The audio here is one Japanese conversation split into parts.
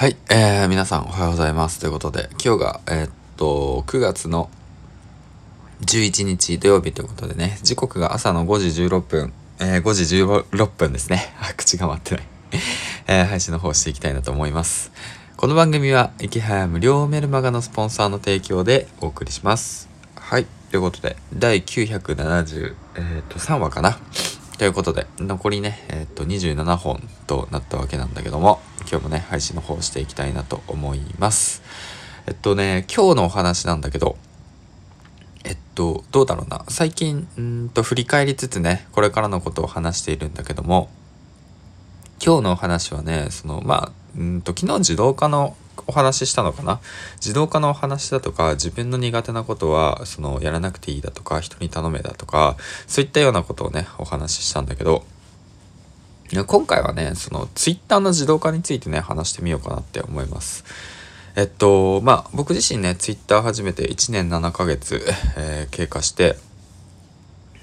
はい、えー、皆さんおはようございます。ということで、今日が、えー、っと、9月の11日土曜日ということでね、時刻が朝の5時16分、えー、5時16分ですね。あ、口が回ってないえー、配信の方していきたいなと思います。この番組は、駅早無料メルマガのスポンサーの提供でお送りします。はい、ということで、第973、えー、話かな。ということで、残りね、えっ、と、27本となったわけなんだけども、今日もね、配信の方していきたいなと思います。えっとね、今日のお話なんだけど、えっと、どうだろうな。最近う、んと振り返りつつね、これからのことを話しているんだけども、今日のお話はね、その、まあ、うんと、昨日自動化のお話ししたのかな自動化のお話だとか自分の苦手なことはそのやらなくていいだとか人に頼めだとかそういったようなことをねお話ししたんだけど今回はねそのツイッターの自動化についてね話してみようかなって思います。えっとまあ僕自身ねツイッター始めて1年7ヶ月、えー、経過して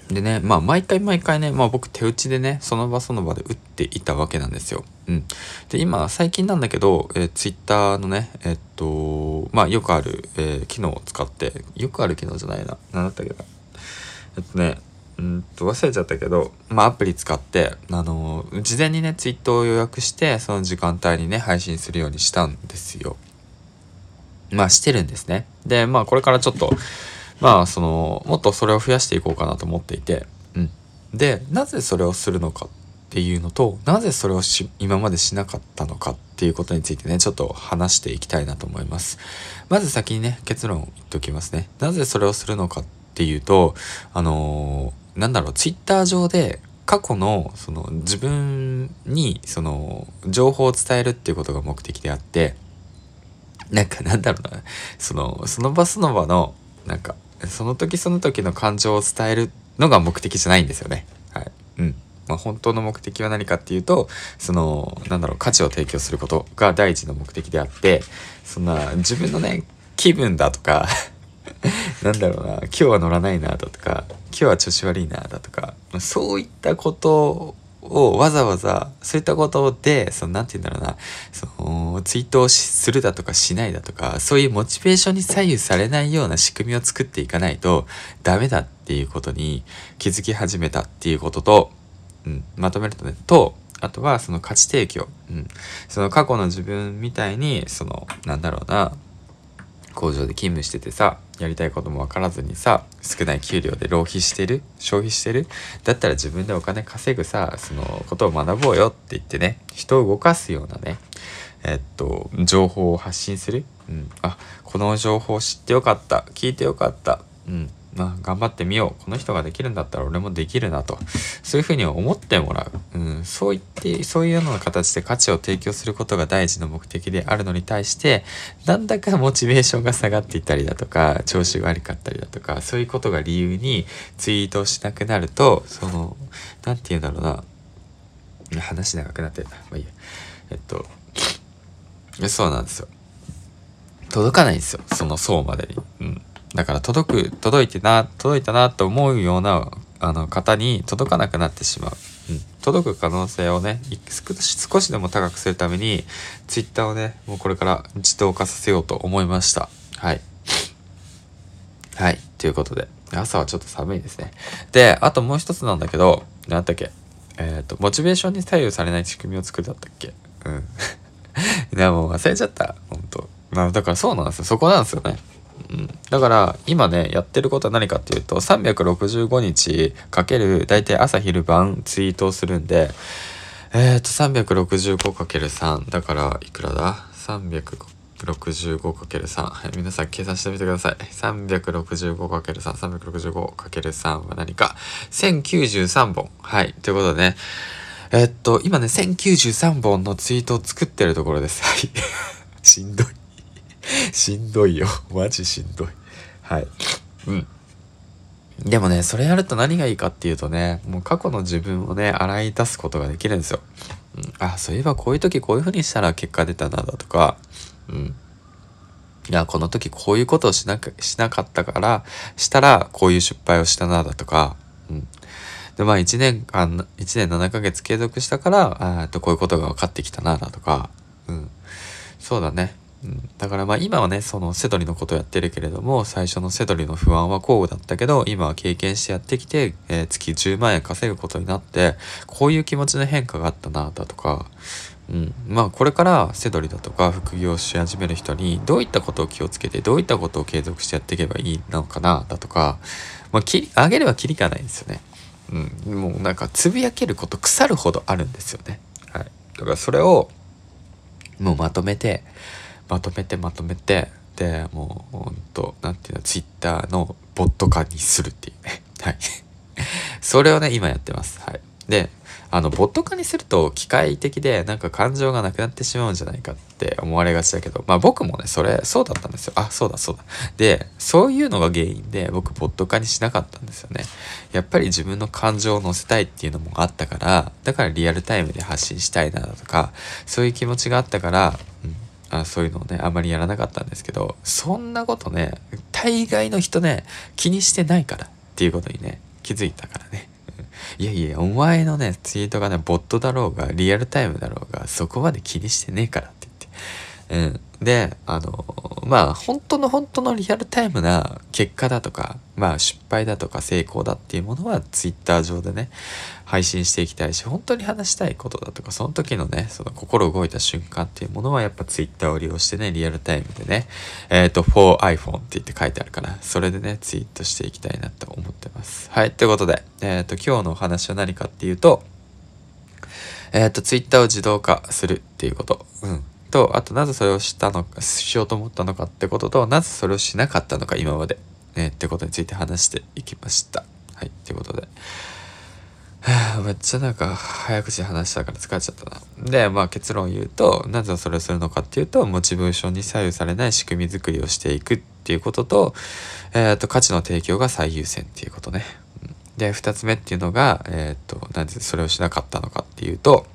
でね、まあ毎回毎回ね、まあ僕手打ちでね、その場その場で打っていたわけなんですよ。うん。で、今最近なんだけど、えー、ツイッターのね、えっと、まあよくある、えー、機能を使って、よくある機能じゃないな。何だったっけな。えっとね、うんと忘れちゃったけど、まあアプリ使って、あのー、事前にね、ツイートを予約して、その時間帯にね、配信するようにしたんですよ。まあしてるんですね。で、まあこれからちょっと、まあそのもっとそれを増やしていこうかなと思っていて、うん、でなぜそれをするのかっていうのとなぜそれをし今までしなかったのかっていうことについてねちょっと話していきたいなと思いますまず先にね結論を言っておきますねなぜそれをするのかっていうとあのー、なんだろうツイッター上で過去のその自分にその情報を伝えるっていうことが目的であってなんかなんだろうなそのその場その場のなんかその時その時の感情を伝えるのが目的じゃないんですよね。はい。うん。まあ、本当の目的は何かっていうと、その、なんだろう、価値を提供することが第一の目的であって、そんな、自分のね、気分だとかなんだろうな、今日は乗らないなだとか、今日は調子悪いなだとか、そういったことをわざわざそういったことでその何て言うんだろうなそのツイートをするだとかしないだとかそういうモチベーションに左右されないような仕組みを作っていかないとダメだっていうことに気づき始めたっていうことと、うん、まとめるとねとあとはその価値提供、うん、その過去の自分みたいにそのなんだろうな工場で勤務しててさやりたいことも分からずにさ少ない給料で浪費してる消費してるだったら自分でお金稼ぐさそのことを学ぼうよって言ってね人を動かすようなねえっと情報を発信する、うん、あこの情報知ってよかった聞いてよかった、うん、まあ、頑張ってみよう。この人ができるんだったら俺もできるなと。そういうふうに思ってもらう、うん、そう言ってそういうような形で価値を提供することが第一の目的であるのに対してなんだかモチベーションが下がっていたりだとか調子が悪かったりだとかそういうことが理由にツイートをしなくなるとその何て言うんだろうな。話長くなってるなまあいいや。えっとそうなんですよ。届かないんですよ。その層までに。うん。だから届く届いてな届いたなと思うようなあの方に届かなくなってしまう、うん、届く可能性をね少しでも高くするために Twitter をねもうこれから自動化させようと思いました。はい。はい。ということで。朝はちょっと寒いですね。であともう一つなんだけど何だっけ？えっ、ー、とモチベーションに左右されない仕組みを作るだったっけ？うん。でも忘れちゃった。本当。まだからそうなんですよ。そこなんですよね、だから今ねやってることは何かっていうと365日かける大体朝昼晩ツイートをするんでえっ、ー、と 365×3 だからいくらだ？365×3 はい皆さん計算してみてください。365×3365×3 は何か？1093本。はいということでね。えっと今ね1093本のツイートを作ってるところです。はい。しんどい。しんどいよ。マジしんどい。はい。うん。でもね、それやると何がいいかっていうとね、もう過去の自分をね、洗い出すことができるんですよ。うん、あ、そういえばこういう時こういう風にしたら結果出たなだとか、うん。いや、この時こういうことをしなく、しなかったから、したらこういう失敗をしたなだとか、うん。で、まあ1年間、1年7ヶ月継続したから、あとこういうことが分かってきたなだとか、うん。そうだね。だからまあ今はねそのセドリのことやってるけれども最初のセドリの不安は交互だったけど今は経験してやってきて、えー、月10万円稼ぐことになってこういう気持ちの変化があったなだとか、うん、まあこれからセドリだとか副業し始める人にどういったことを気をつけてどういったことを継続してやっていけばいいのかなだとか、まあ、き上げればきりがないんですよね。うん、もうなんかつぶやけること腐るほどあるんですよね。はい、だからそれをもうまとめてまとめてまとめてでもうほんと何ていうのツイッターのボット化にするっていうね。はい。それをね今やってます。はい。であのボット化にすると機械的でなんか感情がなくなってしまうんじゃないかって思われがちだけどまあ僕もねそれそうだったんですよ。あそうだそうだ。でそういうのが原因で僕ボット化にしなかったんですよね。やっぱり自分の感情を乗せたいっていうのもあったからだからリアルタイムで発信したいなとかそういう気持ちがあったから、うんあそういうのをねあまりやらなかったんですけどそんなことね大概の人ね気にしてないからっていうことにね気づいたからね。いやいやお前のねツイートがねボットだろうがリアルタイムだろうがそこまで気にしてねえからって言って、うん、で、あの、まあ、本当の本当のリアルタイムな結果だとか、まあ、失敗だとか成功だっていうものは、ツイッター上でね、配信していきたいし、本当に話したいことだとか、その時のね、その心動いた瞬間っていうものは、やっぱツイッターを利用してね、リアルタイムでね、えっ、ー、と、for iPhone って言って書いてあるかな。それでね、ツイートしていきたいなと思ってます。はい、ということで、えっ、ー、と、今日のお話は何かっていうと、えっ、ー、と、ツイッターを自動化するっていうこと。うん。とあとなぜそれをしたのかしようと思ったのかってこととなぜそれをしなかったのか今まで、ね、ってことについて話していきました。はいということで。めっちゃなんか早口で話したから疲れちゃったな。でまあ結論言うとなぜそれをするのかっていうとモチベーションに左右されない仕組み作りをしていくっていうことと,、えーと、価値の提供が最優先っていうことね。で2つ目っていうのが、えっ、ー、となぜそれをしなかったのかっていうと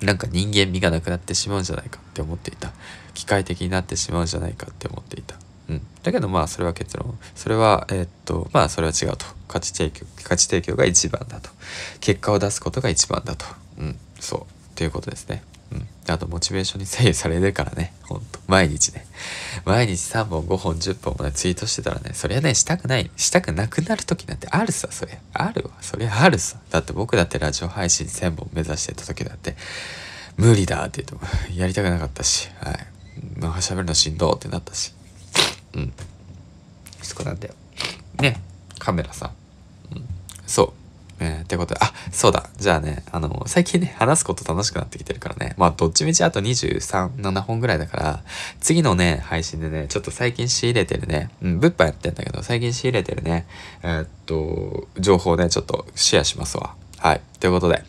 なんか人間味がなくなってしまうんじゃないかって思っていた。機械的になってしまうんじゃないかって思っていた、うん、だけどまあそれは結論。それはえー、っとまあそれは違うと。価値提供価値提供が一番だと。結果を出すことが一番だと。うん。そう。っていうことですね。うん、あとモチベーションに左右されるからね。ほんと毎日ね。毎日3本5本10本もねツイートしてたらねそりゃねしたくない。したくなくなる時なんてあるさそれ。あるわ。そりゃあるさ。だって僕だってラジオ配信1000本目指してた時だって無理だって言ってもやりたくなかったしはい。まあ喋るのしんどってなったし。うん。そこなんだよ。ねカメラさ、うん、そう。えー、ってことで、あ、そうだ。じゃあね、あの、最近ね、話すこと楽しくなってきてるからね。まあ、どっちみちあと23、7本ぐらいだから、次のね、配信でね、ちょっと最近仕入れてるね、うん、物販やってんだけど、最近仕入れてるね、えー、っと、情報ね、ちょっとシェアしますわ。はい。ということで、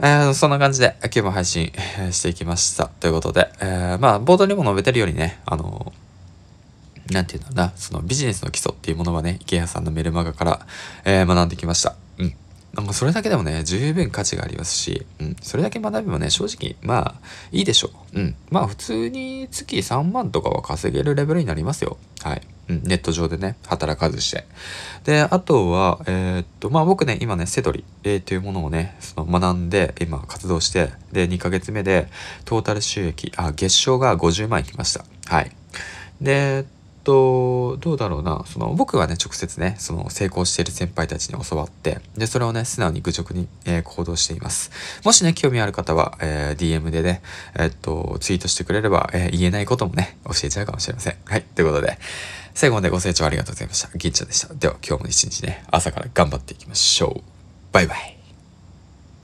えー、そんな感じで、今日も配信していきました。ということで、えー、まあ、冒頭にも述べてるようにね、あのなんていうんだろうな、そのビジネスの基礎っていうものはね、池谷さんのメルマガから、えー、学んできました。なんかそれだけでもね、十分価値がありますし、うん、それだけ学べばね、正直、まあ、いいでしょう。うん。まあ、普通に月3万とかは稼げるレベルになりますよ。はい。うん、ネット上でね、働かずして。で、あとは、えー、っと、まあ僕ね、今ね、セドリ、えー、というものをね、その学んで、今活動して、で、2ヶ月目で、トータル収益、あ、月賞が50万いきました。はい。で、と、どうだろうな、その、僕はね、直接ね、その、成功している先輩たちに教わって、で、それをね、素直に愚直に、えー、行動しています。もしね、興味ある方は、えー、DM でね、えー、っと、ツイートしてくれれば、え言えないこともね、教えちゃうかもしれません。はい、ということで、最後までご清聴ありがとうございました。銀ちゃんでした。では、今日も一日ね、朝から頑張っていきましょう。バイバイ。